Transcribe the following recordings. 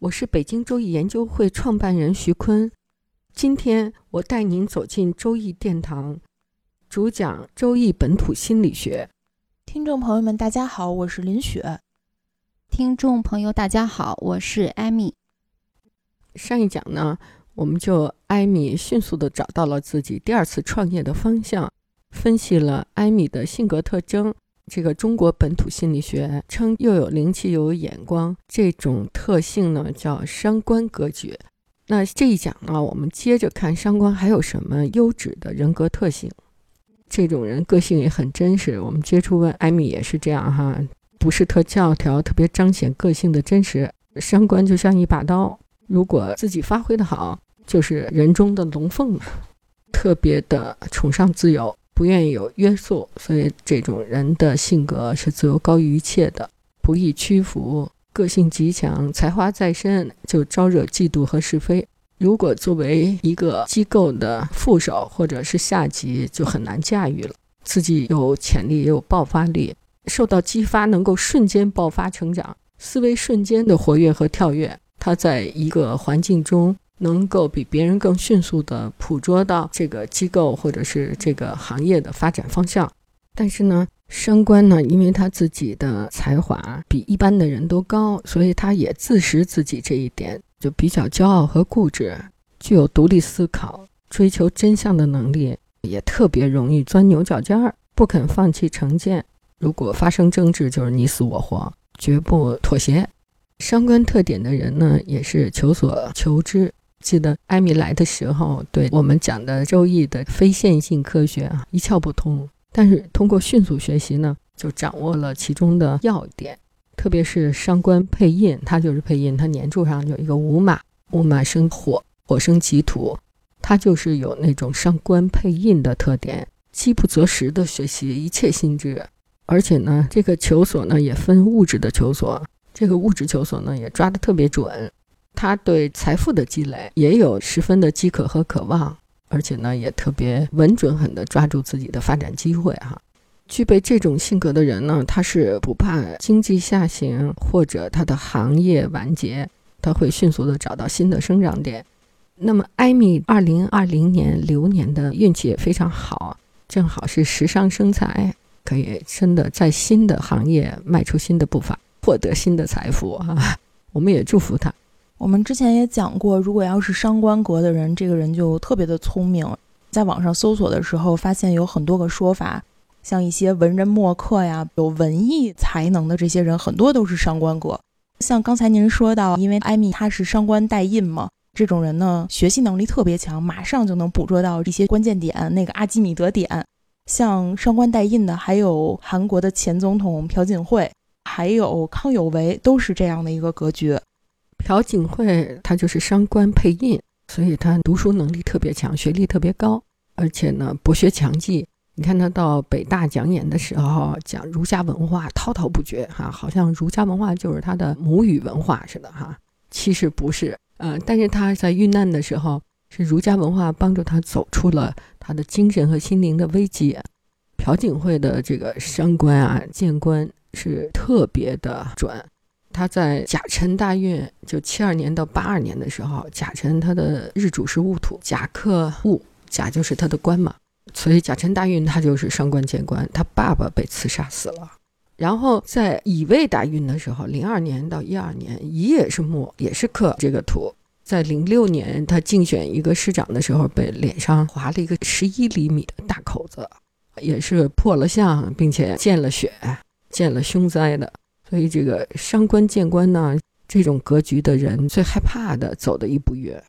我是北京周易研究会创办人徐坤，今天我带您走进周易殿堂，主讲周易本土心理学。听众朋友们，大家好，我是林雪。听众朋友，大家好，我是艾米。上一讲呢，我们就艾米迅速的找到了自己第二次创业的方向，分析了艾米的性格特征。这个中国本土心理学称又有灵气又有眼光，这种特性呢叫伤官格局。那这一讲呢，我们接着看伤官还有什么优质的人格特性。这种人个性也很真实，我们接触问艾米也是这样哈，不是特教条，特别彰显个性的真实。伤官就像一把刀，如果自己发挥的好，就是人中的龙凤，特别的崇尚自由。不愿意有约束，所以这种人的性格是自由高于一切的，不易屈服，个性极强，才华在身，就招惹嫉妒和是非。如果作为一个机构的副手或者是下级，就很难驾驭了。自己有潜力，也有爆发力，受到激发，能够瞬间爆发成长，思维瞬间的活跃和跳跃。他在一个环境中。能够比别人更迅速地捕捉到这个机构或者是这个行业的发展方向，但是呢，升官呢，因为他自己的才华比一般的人都高，所以他也自识自己这一点，就比较骄傲和固执，具有独立思考、追求真相的能力，也特别容易钻牛角尖儿，不肯放弃成见。如果发生争执，就是你死我活，绝不妥协。伤官特点的人呢，也是求索求知。记得艾米来的时候，对我们讲的《周易》的非线性科学啊一窍不通，但是通过迅速学习呢，就掌握了其中的要点。特别是伤官配印，它就是配印，它年柱上有一个午马，午马生火，火生己土，它就是有那种伤官配印的特点，饥不择食的学习一切心智，而且呢，这个求索呢也分物质的求索，这个物质求索呢也抓得特别准。他对财富的积累也有十分的饥渴和渴望，而且呢，也特别稳准狠地抓住自己的发展机会哈。具备这种性格的人呢，他是不怕经济下行或者他的行业完结，他会迅速的找到新的生长点。那么，艾米二零二零年流年的运气也非常好，正好是时尚生财，可以真的在新的行业迈出新的步伐，获得新的财富哈。我们也祝福他。我们之前也讲过，如果要是伤官格的人，这个人就特别的聪明。在网上搜索的时候，发现有很多个说法，像一些文人墨客呀，有文艺才能的这些人，很多都是伤官格。像刚才您说到，因为艾米她是伤官带印嘛，这种人呢，学习能力特别强，马上就能捕捉到一些关键点，那个阿基米德点。像伤官带印的，还有韩国的前总统朴槿惠，还有康有为，都是这样的一个格局。朴槿惠他就是伤官配印，所以他读书能力特别强，学历特别高，而且呢博学强记。你看他到北大讲演的时候，讲儒家文化滔滔不绝，哈，好像儒家文化就是他的母语文化似的，哈。其实不是，呃，但是他在遇难的时候，是儒家文化帮助他走出了他的精神和心灵的危机。朴槿惠的这个伤官啊，见官是特别的准。他在甲辰大运，就七二年到八二年的时候，甲辰他的日主是戊土，甲克戊，甲就是他的官嘛，所以甲辰大运他就是伤官见官，他爸爸被刺杀死了。然后在乙未大运的时候，零二年到一二年，乙也是木，也是克这个土。在零六年他竞选一个市长的时候，被脸上划了一个十一厘米的大口子，也是破了相，并且见了血、见了凶灾的。所以这个伤官见官呢，这种格局的人最害怕的走的一步远。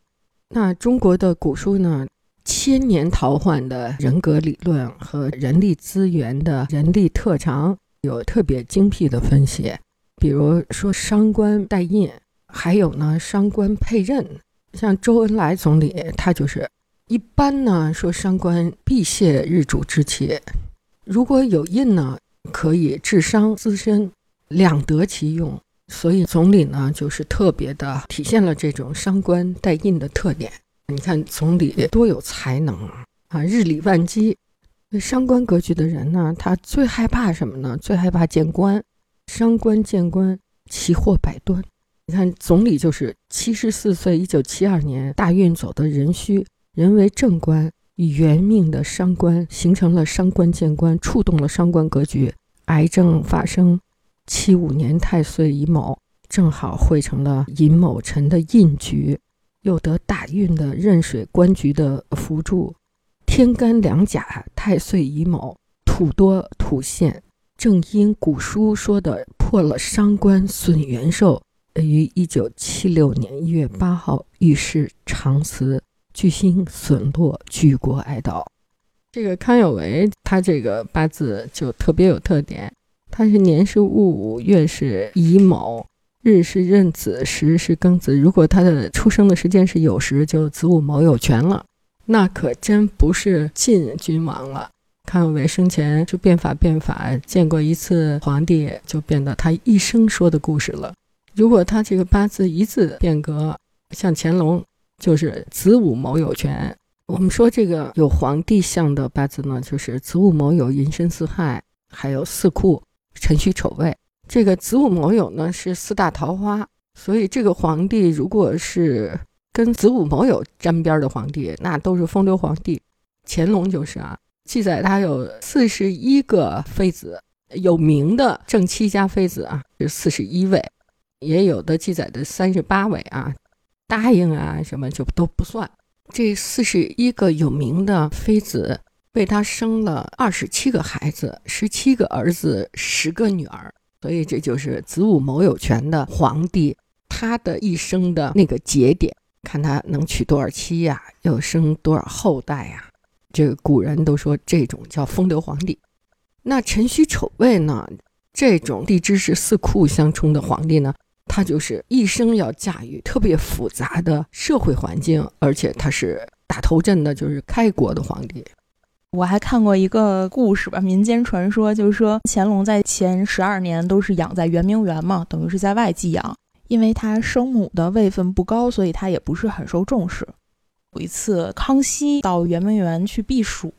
那中国的古书呢，千年陶换的人格理论和人力资源的人力特长有特别精辟的分析。比如说伤官带印，还有呢伤官配任。像周恩来总理，他就是一般呢说伤官必泄日主之气，如果有印呢，可以治伤滋身。两得其用，所以总理呢就是特别的体现了这种伤官带印的特点。你看总理多有才能啊，啊日理万机。伤官格局的人呢，他最害怕什么呢？最害怕见官。伤官见官，其祸百端。你看总理就是七十四岁，一九七二年大运走的壬戌，人为正官，与原命的伤官形成了伤官见官，触动了伤官格局，癌症发生。七五年太岁乙卯，正好汇成了寅卯辰的印局，又得大运的壬水官局的辅助，天干两甲太岁乙卯，土多土现，正因古书说的破了伤官损元寿，于一九七六年一月八号遇事长辞，巨星损落，举国哀悼。这个康有为他这个八字就特别有特点。他是年是戊午，月是乙卯，日是壬子，时是庚子。如果他的出生的时间是酉时，就子午卯酉全了，那可真不是晋君王了。康有为生前就变法变法，见过一次皇帝，就变得他一生说的故事了。如果他这个八字一字变革，像乾隆就是子午卯酉全。我们说这个有皇帝相的八字呢，就是子午卯酉寅申巳亥，还有四库。辰戌丑未，这个子午卯酉呢是四大桃花，所以这个皇帝如果是跟子午卯酉沾边的皇帝，那都是风流皇帝。乾隆就是啊，记载他有四十一个妃子，有名的正妻家妃子啊是四十一位，也有的记载的三十八位啊，答应啊什么就都不算。这四十一个有名的妃子。为他生了二十七个孩子，十七个儿子，十个女儿，所以这就是子午卯酉全的皇帝，他的一生的那个节点，看他能娶多少妻呀，又生多少后代呀？这个古人都说这种叫风流皇帝。那辰戌丑未呢？这种地支是四库相冲的皇帝呢，他就是一生要驾驭特别复杂的社会环境，而且他是打头阵的，就是开国的皇帝。我还看过一个故事吧，民间传说就是说乾隆在前十二年都是养在圆明园嘛，等于是在外寄养，因为他生母的位分不高，所以他也不是很受重视。有一次，康熙到圆明园去避暑，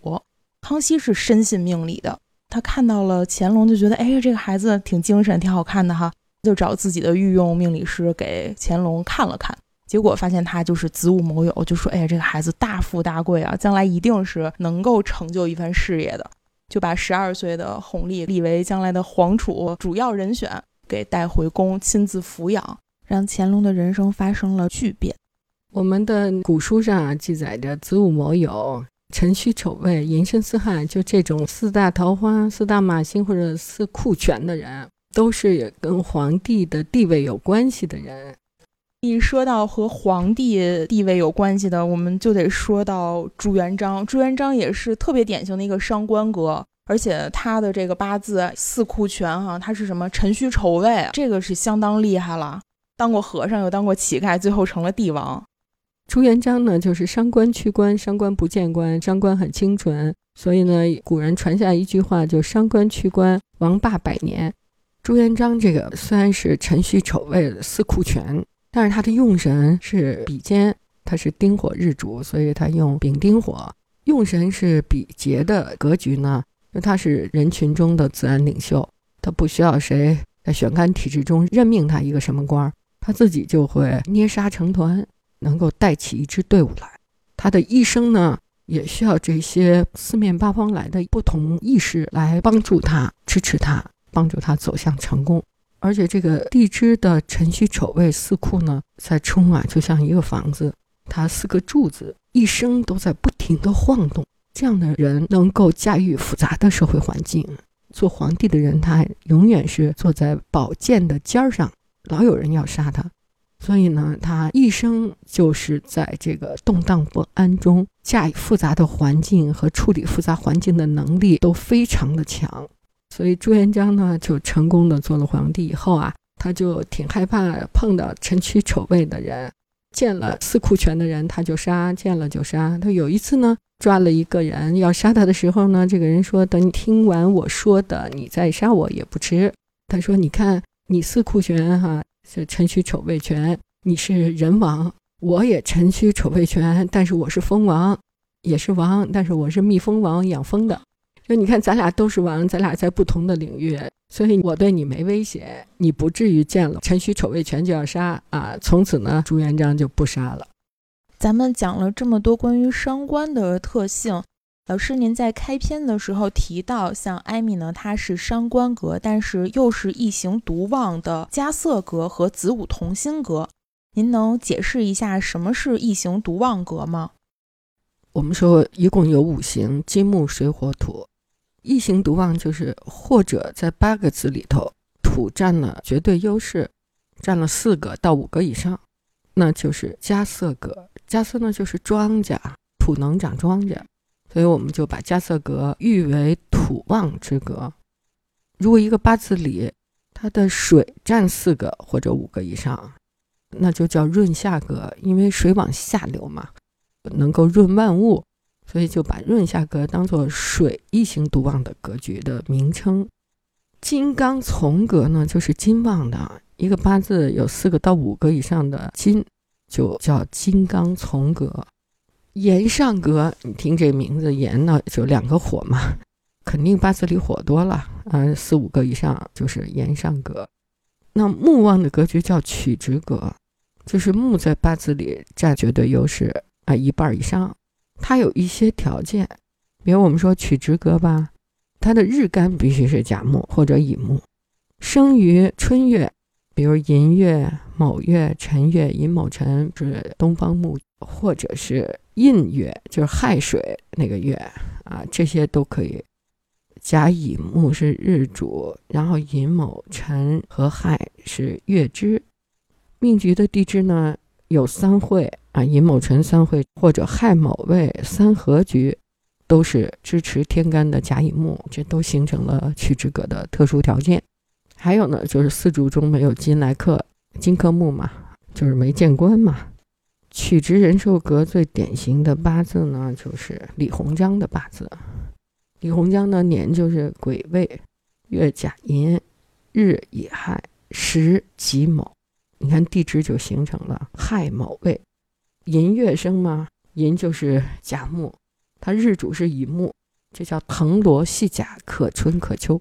康熙是深信命理的，他看到了乾隆就觉得，哎，这个孩子挺精神，挺好看的哈，就找自己的御用命理师给乾隆看了看。结果发现他就是子午卯酉，就说：“哎呀，这个孩子大富大贵啊，将来一定是能够成就一番事业的。”就把十二岁的弘历立为将来的皇储主要人选，给带回宫亲自抚养，让乾隆的人生发生了巨变。我们的古书上啊记载着子午卯酉、辰戌丑未、寅申巳亥，就这种四大桃花、四大马星或者四库全的人，都是跟皇帝的地位有关系的人。一说到和皇帝地位有关系的，我们就得说到朱元璋。朱元璋也是特别典型的一个伤官格，而且他的这个八字四库全哈，他是什么辰戌丑未，这个是相当厉害了。当过和尚，又当过乞丐，最后成了帝王。朱元璋呢，就是伤官屈官，伤官不见官，伤官很清纯，所以呢，古人传下一句话，就伤官屈官，王霸百年。朱元璋这个虽然是辰戌丑未四库全。但是他的用神是比肩，他是丁火日主，所以他用丙丁火。用神是比劫的格局呢，因为他是人群中的自然领袖，他不需要谁在选干体制中任命他一个什么官，他自己就会捏沙成团，能够带起一支队伍来。他的一生呢，也需要这些四面八方来的不同意识来帮助他、支持他、帮助他走向成功。而且这个地支的辰戌丑未四库呢，在冲啊，就像一个房子，它四个柱子一生都在不停的晃动，这样的人能够驾驭复杂的社会环境。做皇帝的人，他永远是坐在宝剑的尖儿上，老有人要杀他，所以呢，他一生就是在这个动荡不安中驾驭复杂的环境和处理复杂环境的能力都非常的强。所以朱元璋呢，就成功的做了皇帝以后啊，他就挺害怕碰到臣屈丑位的人，见了司库权的人他就杀，见了就杀。他有一次呢。抓了一个人要杀他的时候呢，这个人说：“等你听完我说的，你再杀我也不迟。”他说：“你看，你司库权哈是辰戌丑未全，你是人王，我也辰戌丑未全，但是我是蜂王，也是王，但是我是蜜蜂王养蜂的。说你看，咱俩都是王，咱俩在不同的领域，所以我对你没威胁，你不至于见了辰戌丑未全就要杀啊。从此呢，朱元璋就不杀了。”咱们讲了这么多关于伤官的特性，老师您在开篇的时候提到，像艾米呢，她是伤官格，但是又是一行独旺的加色格和子午同心格，您能解释一下什么是异形独旺格吗？我们说一共有五行：金木水火土。异形独旺就是或者在八个字里头，土占了绝对优势，占了四个到五个以上，那就是加色格。加色呢，就是庄稼，土能长庄稼，所以我们就把加色格誉为土旺之格。如果一个八字里它的水占四个或者五个以上，那就叫润下格，因为水往下流嘛，能够润万物，所以就把润下格当做水一行独旺的格局的名称。金刚从格呢，就是金旺的一个八字有四个到五个以上的金。就叫金刚从格，炎上格。你听这名字，炎呢就两个火嘛，肯定八字里火多了啊，四五个以上就是炎上格。那木旺的格局叫曲直格，就是木在八字里占绝对优势啊，一半以上。它有一些条件，比如我们说曲直格吧，它的日干必须是甲木或者乙木，生于春月。比如寅月、卯月、辰月，寅卯辰是东方木，或者是印月，就是亥水那个月啊，这些都可以。甲乙木是日主，然后寅卯辰和亥是月支。命局的地支呢有三会啊，寅卯辰三会或者亥卯未三合局，都是支持天干的甲乙木，这都形成了曲直格的特殊条件。还有呢，就是四柱中没有金来克，金克木嘛，就是没见官嘛。曲直人寿格最典型的八字呢，就是李鸿章的八字。李鸿章的年就是癸未，月甲寅，日乙亥，时己卯。你看地支就形成了亥卯未，寅月生嘛，寅就是甲木，它日主是乙木，这叫藤萝系甲，可春可秋。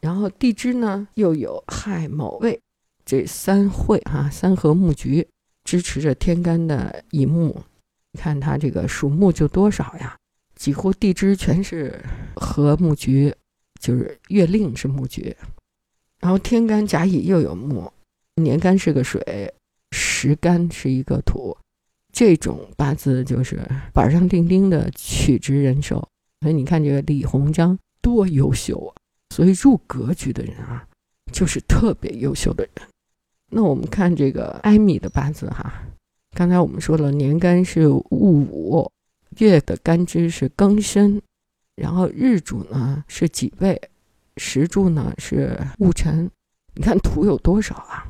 然后地支呢又有亥卯未这三会哈三合木局支持着天干的乙木，你看它这个属木就多少呀？几乎地支全是合木局，就是月令是木局，然后天干甲乙又有木，年干是个水，时干是一个土，这种八字就是板上钉钉的曲直人寿。所以你看这个李鸿章多优秀啊！所以入格局的人啊，就是特别优秀的人。那我们看这个艾米的八字哈，刚才我们说了，年干是戊午，月的干支是庚申，然后日主呢是己未，时柱呢是戊辰。你看土有多少啊？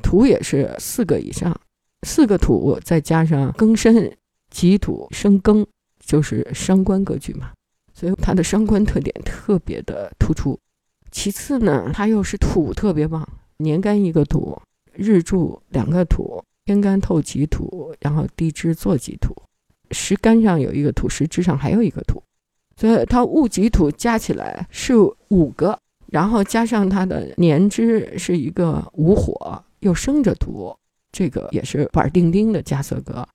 土也是四个以上，四个土再加上庚申、己土生庚，就是伤官格局嘛。所以它的伤官特点特别的突出。其次呢，它又是土特别旺，年干一个土，日柱两个土，天干透己土，然后地支坐己土，时干上有一个土，时支上还有一个土，所以它戊己土加起来是五个，然后加上它的年支是一个午火，又生着读，这个也是板钉钉的加瑟格。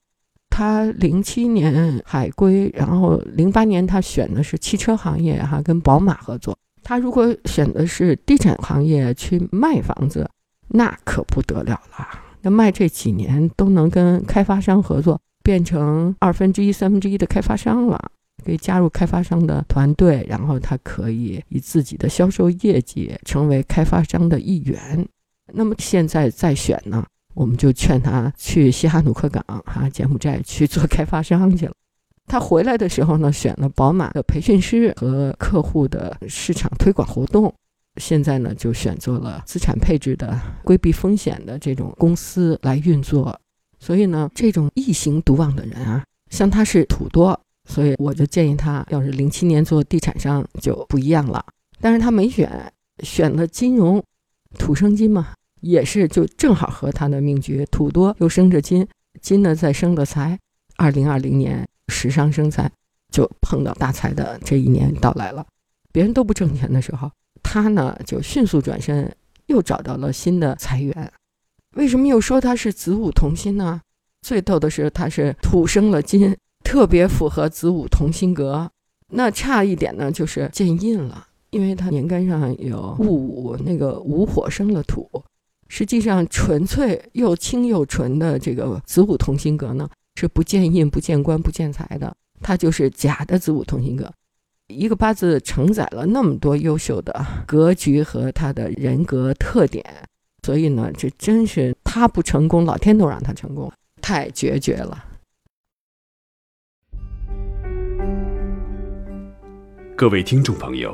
他零七年海归，然后零八年他选的是汽车行业哈，跟宝马合作。他如果选的是地产行业去卖房子，那可不得了了。那卖这几年都能跟开发商合作，变成二分之一、三分之一的开发商了。可以加入开发商的团队，然后他可以以自己的销售业绩成为开发商的一员。那么现在再选呢，我们就劝他去西哈努克港哈柬埔寨去做开发商去了。他回来的时候呢，选了宝马的培训师和客户的市场推广活动。现在呢，就选择了资产配置的、规避风险的这种公司来运作。所以呢，这种异形独往的人啊，像他是土多，所以我就建议他，要是零七年做地产商就不一样了。但是他没选，选了金融，土生金嘛，也是就正好和他的命局土多又生着金，金呢再生的财。二零二零年时伤生财，就碰到大财的这一年到来了。别人都不挣钱的时候。他呢，就迅速转身，又找到了新的财源。为什么又说他是子午同心呢？最逗的是，他是土生了金，特别符合子午同心格。那差一点呢，就是见印了，因为他年干上有戊午，那个午火生了土。实际上，纯粹又清又纯的这个子午同心格呢，是不见印、不见官、不见财的。它就是假的子午同心格。一个八字承载了那么多优秀的格局和他的人格特点，所以呢，这真是他不成功，老天都让他成功，太决绝了。各位听众朋友，